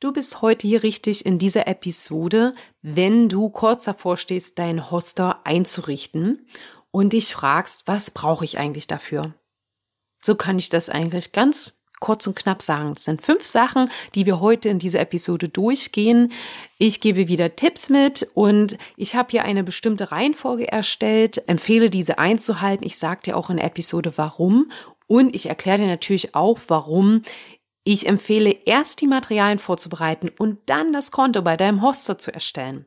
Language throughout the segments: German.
Du bist heute hier richtig in dieser Episode, wenn du kurz davor stehst, deinen Hoster einzurichten und dich fragst, was brauche ich eigentlich dafür? So kann ich das eigentlich ganz kurz und knapp sagen. Es sind fünf Sachen, die wir heute in dieser Episode durchgehen. Ich gebe wieder Tipps mit und ich habe hier eine bestimmte Reihenfolge erstellt, empfehle diese einzuhalten. Ich sage dir auch in der Episode warum und ich erkläre dir natürlich auch, warum ich empfehle, erst die Materialien vorzubereiten und dann das Konto bei deinem Hoster zu erstellen.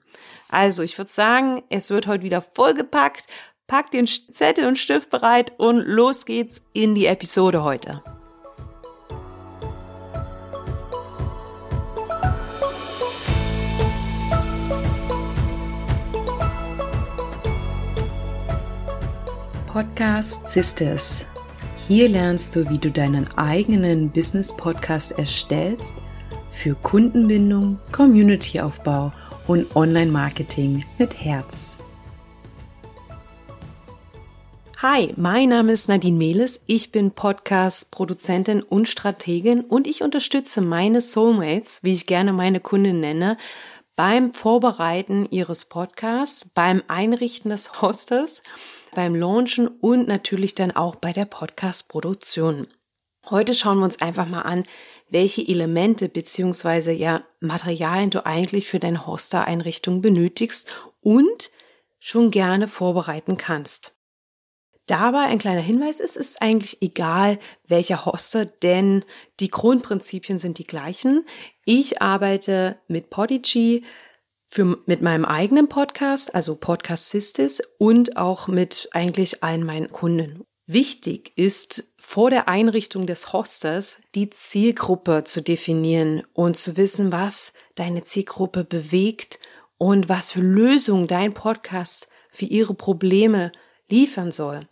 Also, ich würde sagen, es wird heute wieder vollgepackt. Pack den Zettel und Stift bereit und los geht's in die Episode heute. Podcast Sisters. Hier lernst du, wie du deinen eigenen Business-Podcast erstellst für Kundenbindung, Community-Aufbau und Online-Marketing mit Herz. Hi, mein Name ist Nadine Mehles. Ich bin Podcast-Produzentin und Strategin und ich unterstütze meine Soulmates, wie ich gerne meine Kunden nenne, beim Vorbereiten ihres Podcasts, beim Einrichten des Hosters beim Launchen und natürlich dann auch bei der Podcast-Produktion. Heute schauen wir uns einfach mal an, welche Elemente beziehungsweise ja Materialien du eigentlich für deine Hoster-Einrichtung benötigst und schon gerne vorbereiten kannst. Dabei ein kleiner Hinweis ist, es ist eigentlich egal, welcher Hoster, denn die Grundprinzipien sind die gleichen. Ich arbeite mit Podigy, für, mit meinem eigenen Podcast, also Podcast Sistis und auch mit eigentlich allen meinen Kunden. Wichtig ist vor der Einrichtung des Hosters die Zielgruppe zu definieren und zu wissen, was deine Zielgruppe bewegt und was für Lösungen dein Podcast für ihre Probleme liefern soll.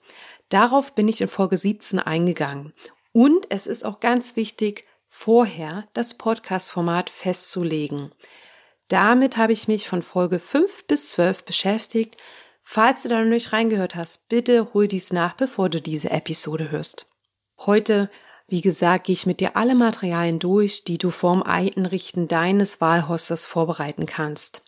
Darauf bin ich in Folge 17 eingegangen. Und es ist auch ganz wichtig, vorher das Podcast-Format festzulegen. Damit habe ich mich von Folge 5 bis 12 beschäftigt. Falls du da noch nicht reingehört hast, bitte hol dies nach, bevor du diese Episode hörst. Heute, wie gesagt, gehe ich mit dir alle Materialien durch, die du vorm Einrichten deines Wahlhosters vorbereiten kannst.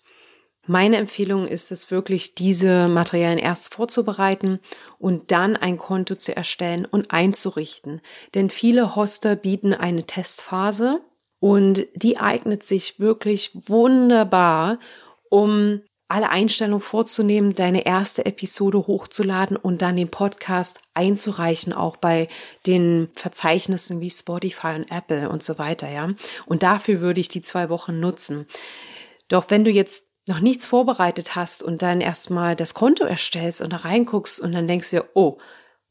Meine Empfehlung ist es wirklich, diese Materialien erst vorzubereiten und dann ein Konto zu erstellen und einzurichten. Denn viele Hoster bieten eine Testphase, und die eignet sich wirklich wunderbar, um alle Einstellungen vorzunehmen, deine erste Episode hochzuladen und dann den Podcast einzureichen, auch bei den Verzeichnissen wie Spotify und Apple und so weiter, ja. Und dafür würde ich die zwei Wochen nutzen. Doch wenn du jetzt noch nichts vorbereitet hast und dann erstmal das Konto erstellst und da reinguckst und dann denkst du dir, oh,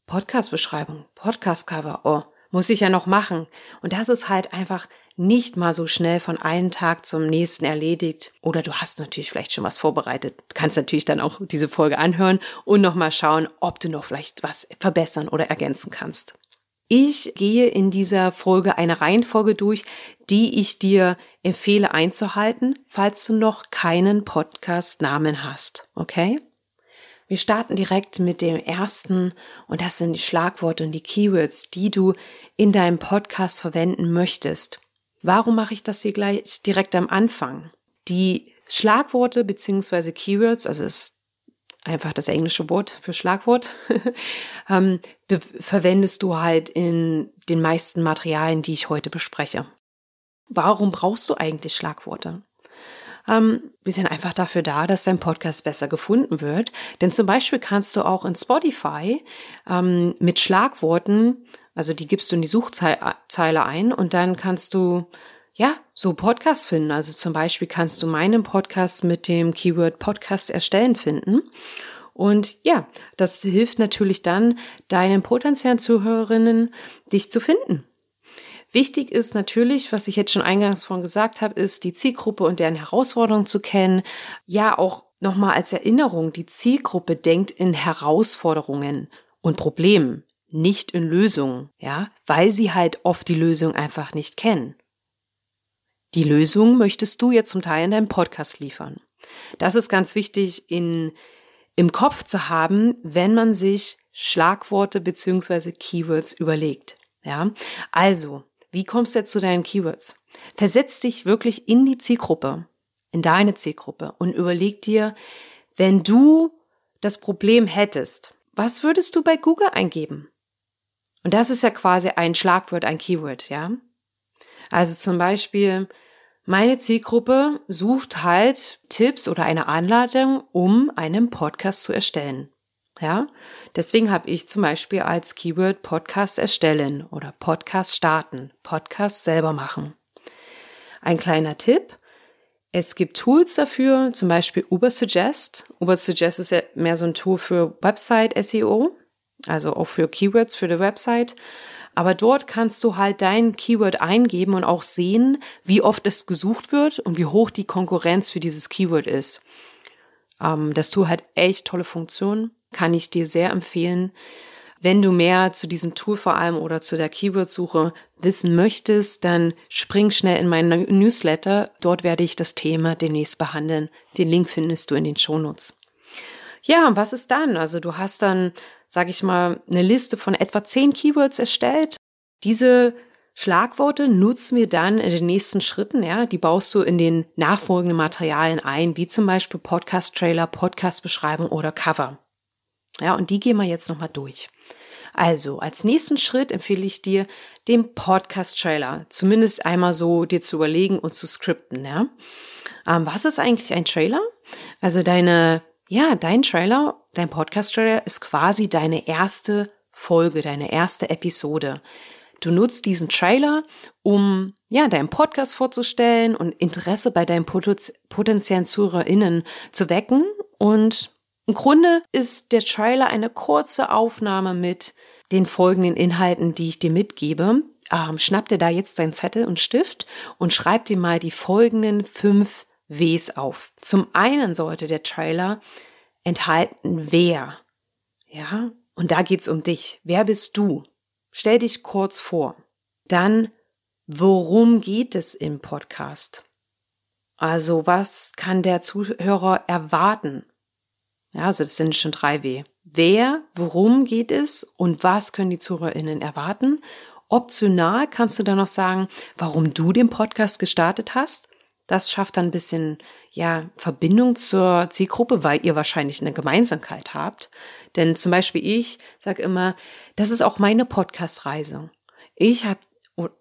Podcast-Beschreibung, Podcast-Cover, oh, muss ich ja noch machen. Und das ist halt einfach nicht mal so schnell von einem Tag zum nächsten erledigt. Oder du hast natürlich vielleicht schon was vorbereitet. Du kannst natürlich dann auch diese Folge anhören und nochmal schauen, ob du noch vielleicht was verbessern oder ergänzen kannst. Ich gehe in dieser Folge eine Reihenfolge durch, die ich dir empfehle einzuhalten, falls du noch keinen Podcast-Namen hast. Okay? Wir starten direkt mit dem ersten und das sind die Schlagworte und die Keywords, die du in deinem Podcast verwenden möchtest. Warum mache ich das hier gleich direkt am Anfang? Die Schlagworte beziehungsweise Keywords, also ist einfach das englische Wort für Schlagwort, ähm, verwendest du halt in den meisten Materialien, die ich heute bespreche. Warum brauchst du eigentlich Schlagworte? Ähm, wir sind einfach dafür da, dass dein Podcast besser gefunden wird. Denn zum Beispiel kannst du auch in Spotify ähm, mit Schlagworten also die gibst du in die Suchzeile ein und dann kannst du ja so Podcasts finden. Also zum Beispiel kannst du meinen Podcast mit dem Keyword Podcast erstellen finden. Und ja, das hilft natürlich dann deinen potenziellen Zuhörerinnen, dich zu finden. Wichtig ist natürlich, was ich jetzt schon eingangs von gesagt habe, ist die Zielgruppe und deren Herausforderungen zu kennen. Ja, auch nochmal als Erinnerung, die Zielgruppe denkt in Herausforderungen und Problemen nicht in Lösungen, ja, weil sie halt oft die Lösung einfach nicht kennen. Die Lösung möchtest du jetzt zum Teil in deinem Podcast liefern. Das ist ganz wichtig in, im Kopf zu haben, wenn man sich Schlagworte beziehungsweise Keywords überlegt. Ja, also, wie kommst du jetzt zu deinen Keywords? versetz dich wirklich in die Zielgruppe, in deine Zielgruppe und überleg dir, wenn du das Problem hättest, was würdest du bei Google eingeben? Und das ist ja quasi ein Schlagwort, ein Keyword, ja? Also zum Beispiel, meine Zielgruppe sucht halt Tipps oder eine Anleitung, um einen Podcast zu erstellen. Ja, deswegen habe ich zum Beispiel als Keyword Podcast erstellen oder Podcast starten, Podcast selber machen. Ein kleiner Tipp. Es gibt Tools dafür, zum Beispiel Ubersuggest. Ubersuggest ist ja mehr so ein Tool für Website SEO, also auch für Keywords für die Website. Aber dort kannst du halt dein Keyword eingeben und auch sehen, wie oft es gesucht wird und wie hoch die Konkurrenz für dieses Keyword ist. Ähm, das Tool hat echt tolle Funktionen kann ich dir sehr empfehlen. Wenn du mehr zu diesem Tool vor allem oder zu der Keyword-Suche wissen möchtest, dann spring schnell in meinen Newsletter. Dort werde ich das Thema demnächst behandeln. Den Link findest du in den Shownotes. Ja, was ist dann? Also du hast dann, sag ich mal, eine Liste von etwa zehn Keywords erstellt. Diese Schlagworte nutzen wir dann in den nächsten Schritten, ja, die baust du in den nachfolgenden Materialien ein, wie zum Beispiel Podcast-Trailer, Podcast-Beschreibung oder Cover. Ja, und die gehen wir jetzt nochmal durch. Also, als nächsten Schritt empfehle ich dir, den Podcast-Trailer zumindest einmal so dir zu überlegen und zu skripten, ja. Ähm, was ist eigentlich ein Trailer? Also deine, ja, dein Trailer, dein Podcast-Trailer ist quasi deine erste Folge, deine erste Episode. Du nutzt diesen Trailer, um ja deinen Podcast vorzustellen und Interesse bei deinen potenziellen ZuhörerInnen zu wecken und im Grunde ist der Trailer eine kurze Aufnahme mit den folgenden Inhalten, die ich dir mitgebe. Ähm, schnapp dir da jetzt deinen Zettel und Stift und schreib dir mal die folgenden fünf Ws auf. Zum einen sollte der Trailer enthalten, wer. Ja, und da geht's um dich. Wer bist du? Stell dich kurz vor. Dann, worum geht es im Podcast? Also, was kann der Zuhörer erwarten? Ja, also das sind schon drei W. Wer, worum geht es und was können die ZuhörerInnen erwarten? Optional kannst du dann noch sagen, warum du den Podcast gestartet hast. Das schafft dann ein bisschen, ja, Verbindung zur Zielgruppe, weil ihr wahrscheinlich eine Gemeinsamkeit habt. Denn zum Beispiel ich sage immer, das ist auch meine Podcast-Reise. Ich habe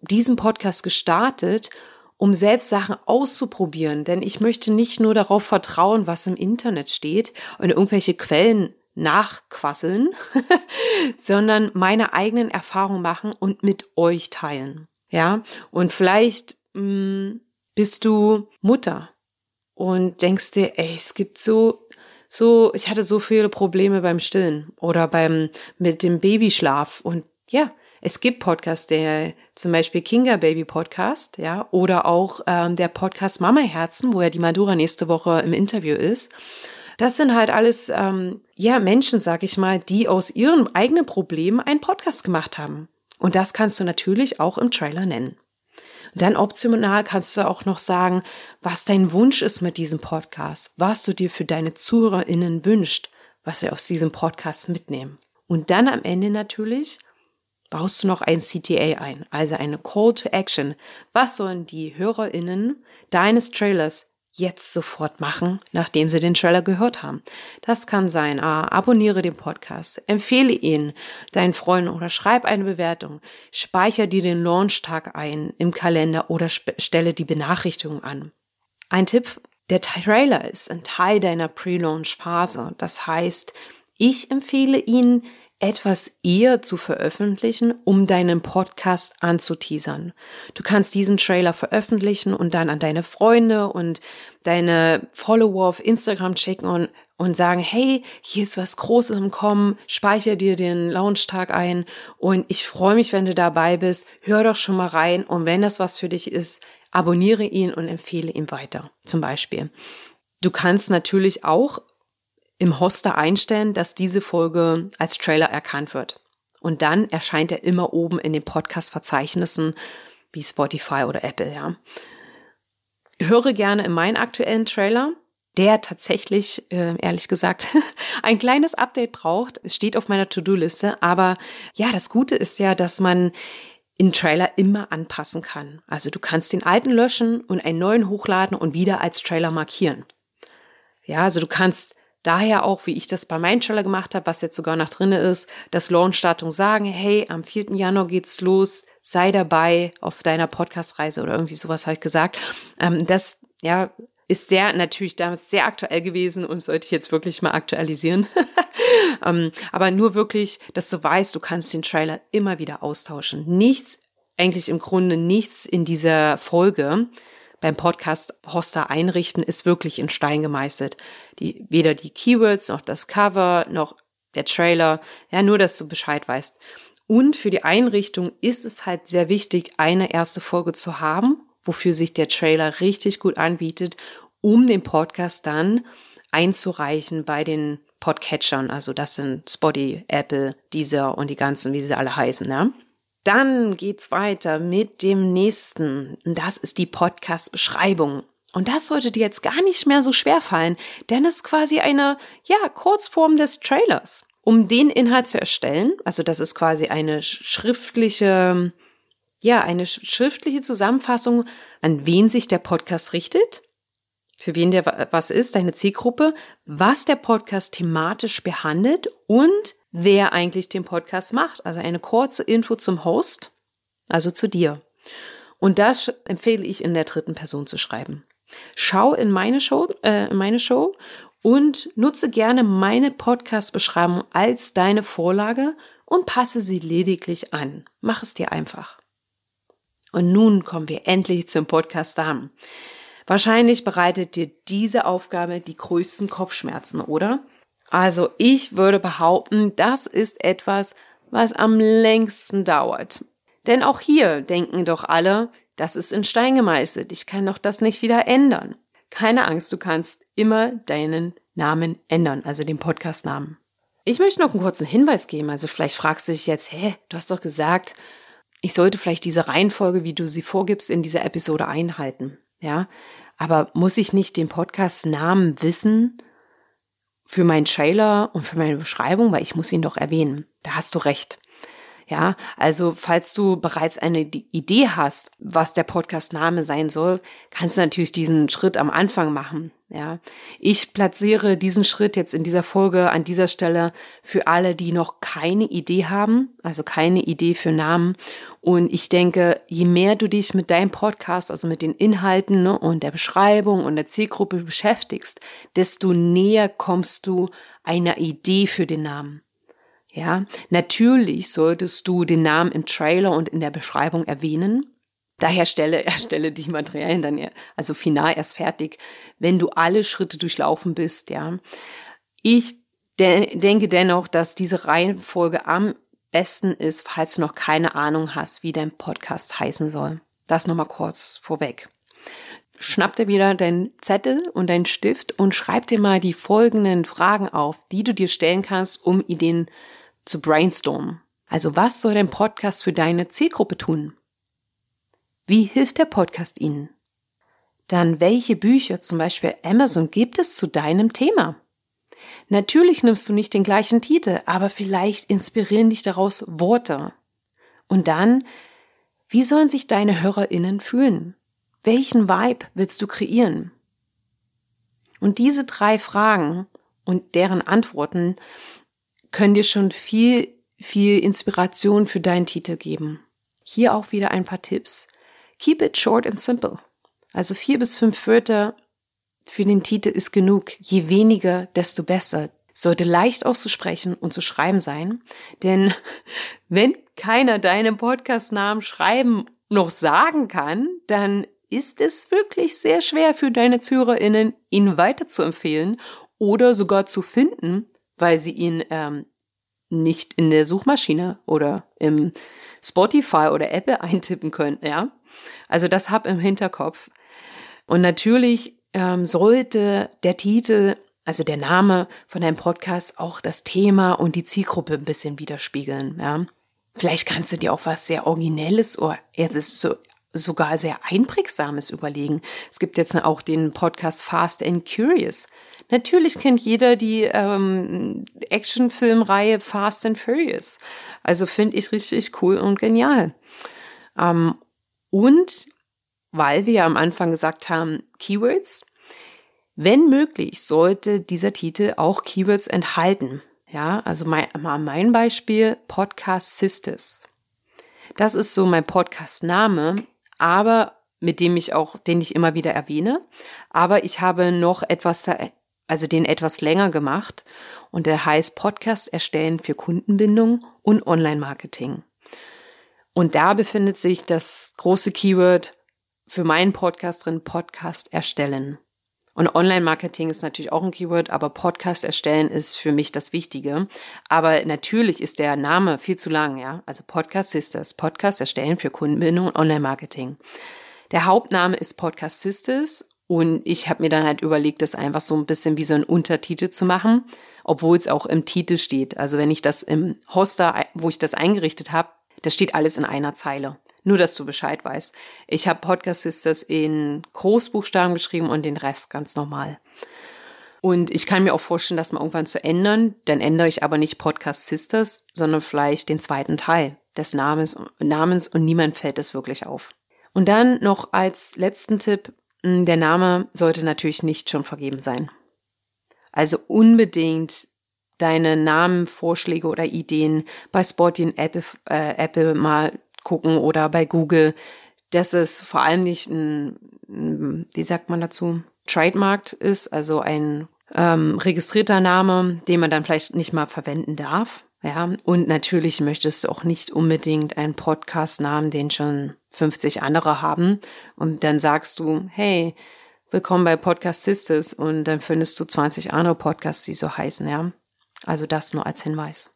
diesen Podcast gestartet, um selbst Sachen auszuprobieren. Denn ich möchte nicht nur darauf vertrauen, was im Internet steht und irgendwelche Quellen nachquasseln, sondern meine eigenen Erfahrungen machen und mit euch teilen. Ja, und vielleicht mh, hm, bist du Mutter und denkst dir, ey, es gibt so so, ich hatte so viele Probleme beim Stillen oder beim mit dem Babyschlaf und ja, es gibt Podcasts, der zum Beispiel Kinga Baby Podcast, ja, oder auch ähm, der Podcast Mama Herzen, wo ja die Madura nächste Woche im Interview ist. Das sind halt alles, ähm, ja, Menschen, sag ich mal, die aus ihren eigenen Problemen einen Podcast gemacht haben. Und das kannst du natürlich auch im Trailer nennen. Dann optional kannst du auch noch sagen, was dein Wunsch ist mit diesem Podcast, was du dir für deine ZuhörerInnen wünscht, was sie aus diesem Podcast mitnehmen. Und dann am Ende natürlich baust du noch ein CTA ein, also eine Call to Action. Was sollen die HörerInnen deines Trailers jetzt sofort machen, nachdem sie den Trailer gehört haben. Das kann sein, ah, abonniere den Podcast, empfehle ihn deinen Freunden oder schreib eine Bewertung, speicher dir den Launchtag ein im Kalender oder stelle die Benachrichtigung an. Ein Tipp, der Trailer ist ein Teil deiner Pre-Launch-Phase. Das heißt, ich empfehle ihn etwas eher zu veröffentlichen, um deinen Podcast anzuteasern. Du kannst diesen Trailer veröffentlichen und dann an deine Freunde und deine Follower auf Instagram schicken und, und sagen, hey, hier ist was Großes im Kommen, speicher dir den Launchtag ein und ich freue mich, wenn du dabei bist. Hör doch schon mal rein und wenn das was für dich ist, abonniere ihn und empfehle ihn weiter, zum Beispiel. Du kannst natürlich auch im Hoster einstellen, dass diese Folge als Trailer erkannt wird. Und dann erscheint er immer oben in den Podcast-Verzeichnissen wie Spotify oder Apple, ja. Höre gerne in meinen aktuellen Trailer, der tatsächlich, äh, ehrlich gesagt, ein kleines Update braucht. Es steht auf meiner To-Do-Liste, aber ja, das Gute ist ja, dass man in Trailer immer anpassen kann. Also du kannst den alten löschen und einen neuen hochladen und wieder als Trailer markieren. Ja, also du kannst daher auch, wie ich das bei Trailer gemacht habe, was jetzt sogar noch drinne ist, das Launchdatum sagen, hey, am 4. Januar geht's los, sei dabei auf deiner Podcast-Reise oder irgendwie sowas ich gesagt. Ähm, das, ja, ist sehr, natürlich damals sehr aktuell gewesen und sollte ich jetzt wirklich mal aktualisieren. ähm, aber nur wirklich, dass du weißt, du kannst den Trailer immer wieder austauschen. Nichts, eigentlich im Grunde nichts in dieser Folge beim Podcast Hoster einrichten, ist wirklich in Stein gemeißelt. Die, weder die Keywords noch das Cover noch der Trailer, ja, nur, dass du Bescheid weißt. Und für die Einrichtung ist es halt sehr wichtig, eine erste Folge zu haben, wofür sich der Trailer richtig gut anbietet, um den Podcast dann einzureichen bei den Podcatchern. Also das sind Spotify, Apple, Deezer und die ganzen, wie sie alle heißen. Ne? Dann geht's weiter mit dem nächsten. Das ist die Podcast-Beschreibung. Und das sollte dir jetzt gar nicht mehr so schwer fallen, denn es ist quasi eine, ja, Kurzform des Trailers. Um den Inhalt zu erstellen, also das ist quasi eine schriftliche, ja, eine schriftliche Zusammenfassung, an wen sich der Podcast richtet, für wen der was ist, deine Zielgruppe, was der Podcast thematisch behandelt und wer eigentlich den Podcast macht. Also eine kurze Info zum Host, also zu dir. Und das empfehle ich in der dritten Person zu schreiben. Schau in meine Show, äh, in meine Show und nutze gerne meine Podcast-Beschreibung als deine Vorlage und passe sie lediglich an. Mach es dir einfach. Und nun kommen wir endlich zum Podcast Damen. Wahrscheinlich bereitet dir diese Aufgabe die größten Kopfschmerzen, oder? Also ich würde behaupten, das ist etwas, was am längsten dauert. Denn auch hier denken doch alle, das ist in Stein gemeißelt, ich kann doch das nicht wieder ändern. Keine Angst, du kannst immer deinen Namen ändern, also den Podcastnamen. Ich möchte noch einen kurzen Hinweis geben, also vielleicht fragst du dich jetzt, hä, du hast doch gesagt, ich sollte vielleicht diese Reihenfolge, wie du sie vorgibst, in dieser Episode einhalten. Ja, aber muss ich nicht den Podcast-Namen wissen für meinen Trailer und für meine Beschreibung, weil ich muss ihn doch erwähnen. Da hast du recht. Ja, also falls du bereits eine Idee hast, was der Podcast-Name sein soll, kannst du natürlich diesen Schritt am Anfang machen. Ja, ich platziere diesen Schritt jetzt in dieser Folge an dieser Stelle für alle, die noch keine Idee haben, also keine Idee für Namen. Und ich denke, je mehr du dich mit deinem Podcast, also mit den Inhalten ne, und der Beschreibung und der Zielgruppe beschäftigst, desto näher kommst du einer Idee für den Namen. Ja, natürlich solltest du den Namen im Trailer und in der Beschreibung erwähnen. Daher stelle, erstelle die Materialien dann, also final erst fertig, wenn du alle Schritte durchlaufen bist, ja. Ich de denke dennoch, dass diese Reihenfolge am besten ist, falls du noch keine Ahnung hast, wie dein Podcast heißen soll. Das nochmal kurz vorweg. Schnapp dir wieder deinen Zettel und deinen Stift und schreib dir mal die folgenden Fragen auf, die du dir stellen kannst, um Ideen zu brainstormen. Also was soll dein Podcast für deine Zielgruppe tun? Wie hilft der Podcast Ihnen? Dann welche Bücher, zum Beispiel Amazon, gibt es zu deinem Thema? Natürlich nimmst du nicht den gleichen Titel, aber vielleicht inspirieren dich daraus Worte. Und dann, wie sollen sich deine HörerInnen fühlen? Welchen Vibe willst du kreieren? Und diese drei Fragen und deren Antworten können dir schon viel, viel Inspiration für deinen Titel geben. Hier auch wieder ein paar Tipps. Keep it short and simple. Also vier bis fünf Wörter für den Titel ist genug. Je weniger, desto besser. Sollte leicht auszusprechen und zu schreiben sein. Denn wenn keiner deinen Podcast-Namen schreiben noch sagen kann, dann ist es wirklich sehr schwer für deine ZuhörerInnen, ihn weiterzuempfehlen oder sogar zu finden, weil sie ihn ähm, nicht in der Suchmaschine oder im Spotify oder Apple eintippen können, ja. Also das hab im Hinterkopf. Und natürlich ähm, sollte der Titel, also der Name von deinem Podcast auch das Thema und die Zielgruppe ein bisschen widerspiegeln, ja. Vielleicht kannst du dir auch was sehr Originelles oder so, sogar sehr Einprägsames überlegen. Es gibt jetzt auch den Podcast Fast and Curious. Natürlich kennt jeder die ähm, Actionfilmreihe Fast and Furious. Also finde ich richtig cool und genial. Ähm, und weil wir ja am Anfang gesagt haben, Keywords, wenn möglich, sollte dieser Titel auch Keywords enthalten. Ja, also mein, mal mein Beispiel, Podcast Sisters. Das ist so mein Podcast-Name, aber mit dem ich auch, den ich immer wieder erwähne. Aber ich habe noch etwas, da, also den etwas länger gemacht und der heißt Podcast erstellen für Kundenbindung und Online-Marketing. Und da befindet sich das große Keyword für meinen Podcast drin, Podcast erstellen. Und Online-Marketing ist natürlich auch ein Keyword, aber Podcast erstellen ist für mich das Wichtige. Aber natürlich ist der Name viel zu lang, ja. Also Podcast Sisters, Podcast erstellen für Kundenbindung und Online-Marketing. Der Hauptname ist Podcast Sisters und ich habe mir dann halt überlegt, das einfach so ein bisschen wie so ein Untertitel zu machen, obwohl es auch im Titel steht. Also wenn ich das im Hoster, wo ich das eingerichtet habe, das steht alles in einer Zeile. Nur, dass du Bescheid weißt. Ich habe Podcast Sisters in Großbuchstaben geschrieben und den Rest ganz normal. Und ich kann mir auch vorstellen, das mal irgendwann zu ändern. Dann ändere ich aber nicht Podcast Sisters, sondern vielleicht den zweiten Teil des Namens, Namens und niemand fällt es wirklich auf. Und dann noch als letzten Tipp, der Name sollte natürlich nicht schon vergeben sein. Also unbedingt deine Namenvorschläge oder Ideen bei Spotify Apple, äh, Apple mal gucken oder bei Google, dass es vor allem nicht ein, wie sagt man dazu, Trademark ist, also ein ähm, registrierter Name, den man dann vielleicht nicht mal verwenden darf. Ja, und natürlich möchtest du auch nicht unbedingt einen Podcast-Namen, den schon 50 andere haben. Und dann sagst du, hey, willkommen bei Podcast Sisters und dann findest du 20 andere Podcasts, die so heißen, ja. Also das nur als Hinweis.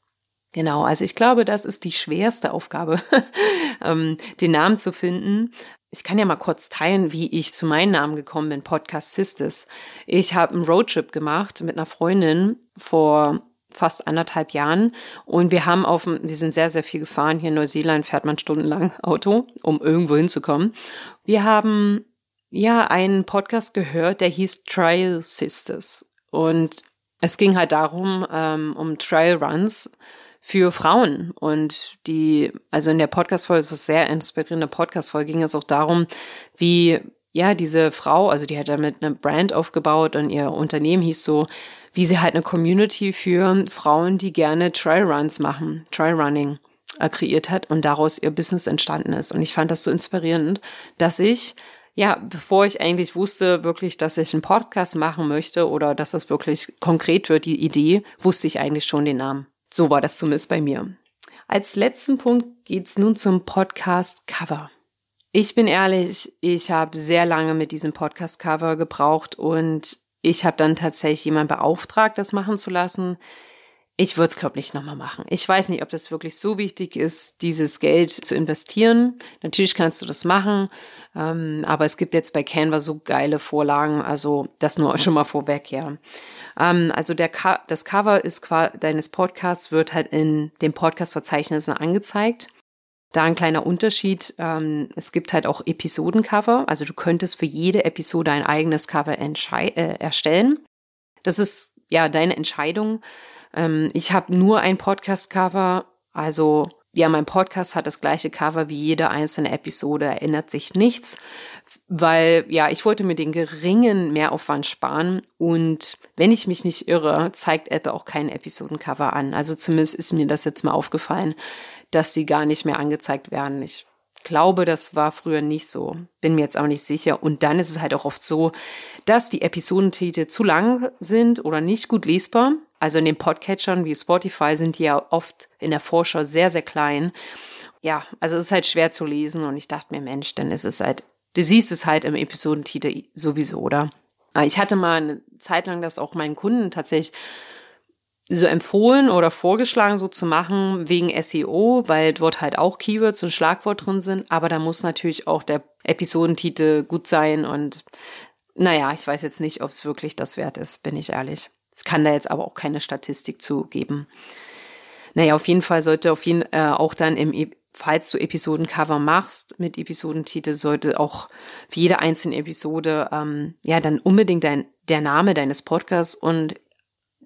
Genau, also ich glaube, das ist die schwerste Aufgabe, ähm, den Namen zu finden. Ich kann ja mal kurz teilen, wie ich zu meinem Namen gekommen bin, Podcast Sisters. Ich habe einen Roadtrip gemacht mit einer Freundin vor fast anderthalb Jahren und wir haben auf wir sind sehr, sehr viel gefahren. Hier in Neuseeland fährt man stundenlang Auto, um irgendwo hinzukommen. Wir haben ja einen Podcast gehört, der hieß Trial Sisters und es ging halt darum, ähm, um Trial Runs für Frauen. Und die, also in der Podcast-Folge, ist sehr inspirierende Podcast-Folge, ging es auch darum, wie, ja, diese Frau, also die hat damit eine Brand aufgebaut und ihr Unternehmen hieß so, wie sie halt eine Community für Frauen, die gerne Trailruns machen, Trailrunning äh, kreiert hat und daraus ihr Business entstanden ist. Und ich fand das so inspirierend, dass ich ja, bevor ich eigentlich wusste wirklich, dass ich einen Podcast machen möchte oder dass das wirklich konkret wird, die Idee, wusste ich eigentlich schon den Namen. So war das zumindest bei mir. Als letzten Punkt geht's nun zum Podcast Cover. Ich bin ehrlich, ich habe sehr lange mit diesem Podcast Cover gebraucht und ich habe dann tatsächlich jemanden beauftragt, das machen zu lassen. Ich würde es, glaube ich, nicht nochmal machen. Ich weiß nicht, ob das wirklich so wichtig ist, dieses Geld zu investieren. Natürlich kannst du das machen, ähm, aber es gibt jetzt bei Canva so geile Vorlagen, also das nur schon mal vorweg, ja. Ähm, also der das Cover ist deines Podcasts wird halt in den Podcast-Verzeichnissen angezeigt. Da ein kleiner Unterschied. Ähm, es gibt halt auch Episodencover. Also du könntest für jede Episode ein eigenes Cover äh, erstellen. Das ist ja deine Entscheidung. Ähm, ich habe nur ein Podcast-Cover, also ja, mein Podcast hat das gleiche Cover wie jede einzelne Episode, erinnert sich nichts, weil ja, ich wollte mir den geringen Mehraufwand sparen und wenn ich mich nicht irre, zeigt Apple auch kein Episodencover an. Also zumindest ist mir das jetzt mal aufgefallen, dass sie gar nicht mehr angezeigt werden. Ich glaube, das war früher nicht so. Bin mir jetzt auch nicht sicher. Und dann ist es halt auch oft so, dass die Episodentitel zu lang sind oder nicht gut lesbar. Also in den Podcatchern wie Spotify sind die ja oft in der Vorschau sehr, sehr klein. Ja, also es ist halt schwer zu lesen und ich dachte mir, Mensch, dann ist es halt, du siehst es halt im Episodentitel sowieso, oder? Ich hatte mal eine Zeit lang das auch meinen Kunden tatsächlich so empfohlen oder vorgeschlagen, so zu machen wegen SEO, weil dort halt auch Keywords und Schlagwort drin sind. Aber da muss natürlich auch der Episodentitel gut sein und naja, ich weiß jetzt nicht, ob es wirklich das wert ist, bin ich ehrlich. Ich kann da jetzt aber auch keine Statistik zu geben. Naja, auf jeden Fall sollte auf jeden äh, auch dann im, e falls du Episodencover machst mit Episodentitel, sollte auch für jede einzelne Episode ähm, ja dann unbedingt dein der Name deines Podcasts und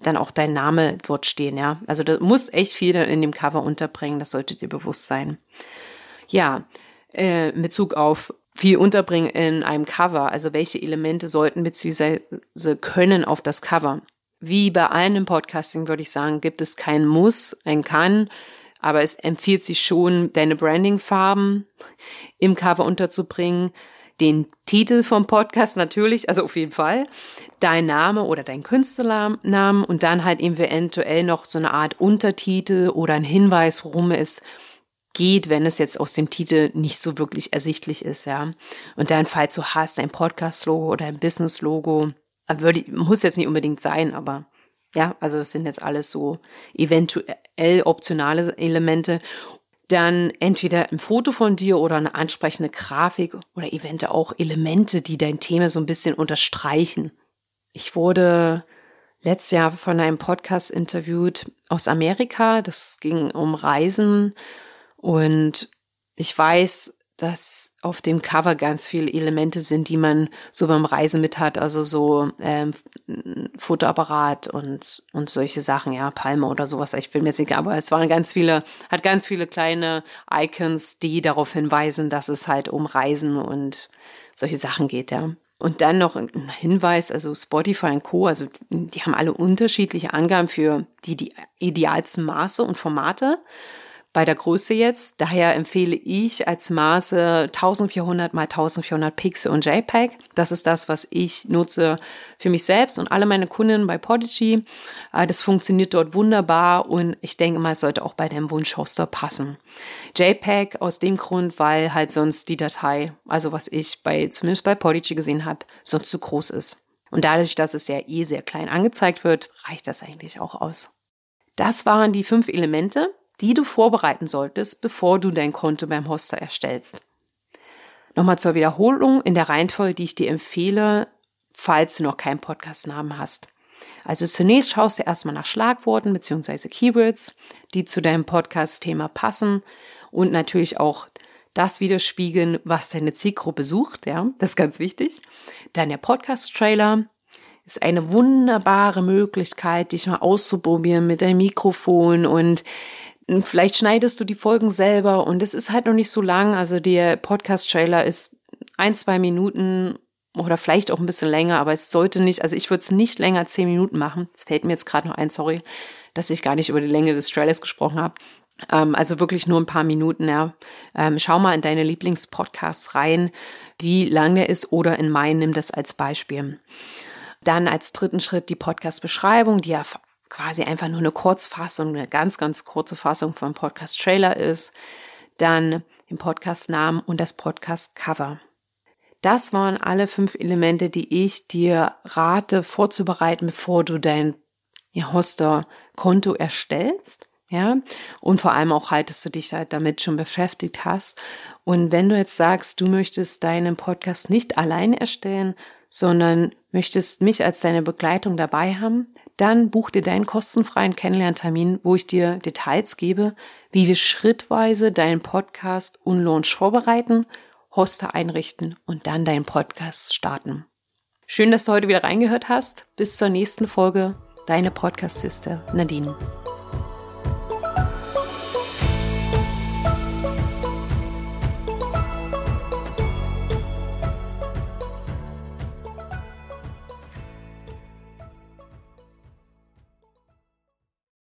dann auch dein Name dort stehen, ja. Also du musst echt viel in dem Cover unterbringen, das sollte dir bewusst sein. Ja, äh, in Bezug auf wie unterbringen in einem Cover, also welche Elemente sollten bzw. können auf das Cover. Wie bei allen im Podcasting würde ich sagen, gibt es kein Muss, ein Kann, aber es empfiehlt sich schon, deine Brandingfarben im Cover unterzubringen, den Titel vom Podcast natürlich, also auf jeden Fall, dein Name oder dein Künstlernamen und dann halt eventuell noch so eine Art Untertitel oder ein Hinweis, worum es geht, wenn es jetzt aus dem Titel nicht so wirklich ersichtlich ist, ja. Und dann, falls du hast, ein Podcast-Logo oder ein Business-Logo, muss jetzt nicht unbedingt sein, aber ja, also es sind jetzt alles so eventuell optionale Elemente dann entweder ein Foto von dir oder eine ansprechende Grafik oder eventuell auch Elemente, die dein Thema so ein bisschen unterstreichen. Ich wurde letztes Jahr von einem Podcast interviewt aus Amerika. Das ging um Reisen und ich weiß, dass auf dem Cover ganz viele Elemente sind, die man so beim Reisen mit hat, also so ähm, Fotoapparat und und solche Sachen, ja, Palme oder sowas. Ich bin mir sicher, aber es waren ganz viele, hat ganz viele kleine Icons, die darauf hinweisen, dass es halt um Reisen und solche Sachen geht, ja. Und dann noch ein Hinweis, also Spotify und Co., also die haben alle unterschiedliche Angaben für die, die idealsten Maße und Formate bei der Größe jetzt. Daher empfehle ich als Maße 1400 mal 1400 Pixel und JPEG. Das ist das, was ich nutze für mich selbst und alle meine Kunden bei Podigy. Äh, das funktioniert dort wunderbar und ich denke mal, es sollte auch bei dem Wunschhoster passen. JPEG aus dem Grund, weil halt sonst die Datei, also was ich bei, zumindest bei Podigy gesehen habe, sonst zu groß ist. Und dadurch, dass es ja eh sehr klein angezeigt wird, reicht das eigentlich auch aus. Das waren die fünf Elemente, die du vorbereiten solltest, bevor du dein Konto beim Hoster erstellst. Nochmal zur Wiederholung in der Reihenfolge, die ich dir empfehle, falls du noch keinen Podcast-Namen hast. Also zunächst schaust du erstmal nach Schlagworten bzw. Keywords, die zu deinem Podcast-Thema passen und natürlich auch das widerspiegeln, was deine Zielgruppe sucht, ja, das ist ganz wichtig. Dann der Podcast-Trailer ist eine wunderbare Möglichkeit, dich mal auszuprobieren mit deinem Mikrofon und Vielleicht schneidest du die Folgen selber und es ist halt noch nicht so lang. Also der Podcast-Trailer ist ein, zwei Minuten oder vielleicht auch ein bisschen länger, aber es sollte nicht, also ich würde es nicht länger zehn Minuten machen. Es fällt mir jetzt gerade noch ein, sorry, dass ich gar nicht über die Länge des Trailers gesprochen habe. Ähm, also wirklich nur ein paar Minuten, ja. Ähm, schau mal in deine Lieblingspodcasts rein, wie lang der ist oder in meinen nimm das als Beispiel. Dann als dritten Schritt die Podcast-Beschreibung, die ja quasi einfach nur eine Kurzfassung, eine ganz, ganz kurze Fassung vom Podcast-Trailer ist, dann den Podcast-Namen und das Podcast-Cover. Das waren alle fünf Elemente, die ich dir rate vorzubereiten, bevor du dein ja, Hoster-Konto erstellst. Ja, und vor allem auch halt, dass du dich halt damit schon beschäftigt hast. Und wenn du jetzt sagst, du möchtest deinen Podcast nicht allein erstellen, sondern möchtest mich als deine Begleitung dabei haben, dann buch dir deinen kostenfreien Kennenlerntermin, wo ich dir Details gebe, wie wir schrittweise deinen Podcast und Launch vorbereiten, Hoster einrichten und dann deinen Podcast starten. Schön, dass du heute wieder reingehört hast. Bis zur nächsten Folge. Deine Podcast-Sister Nadine.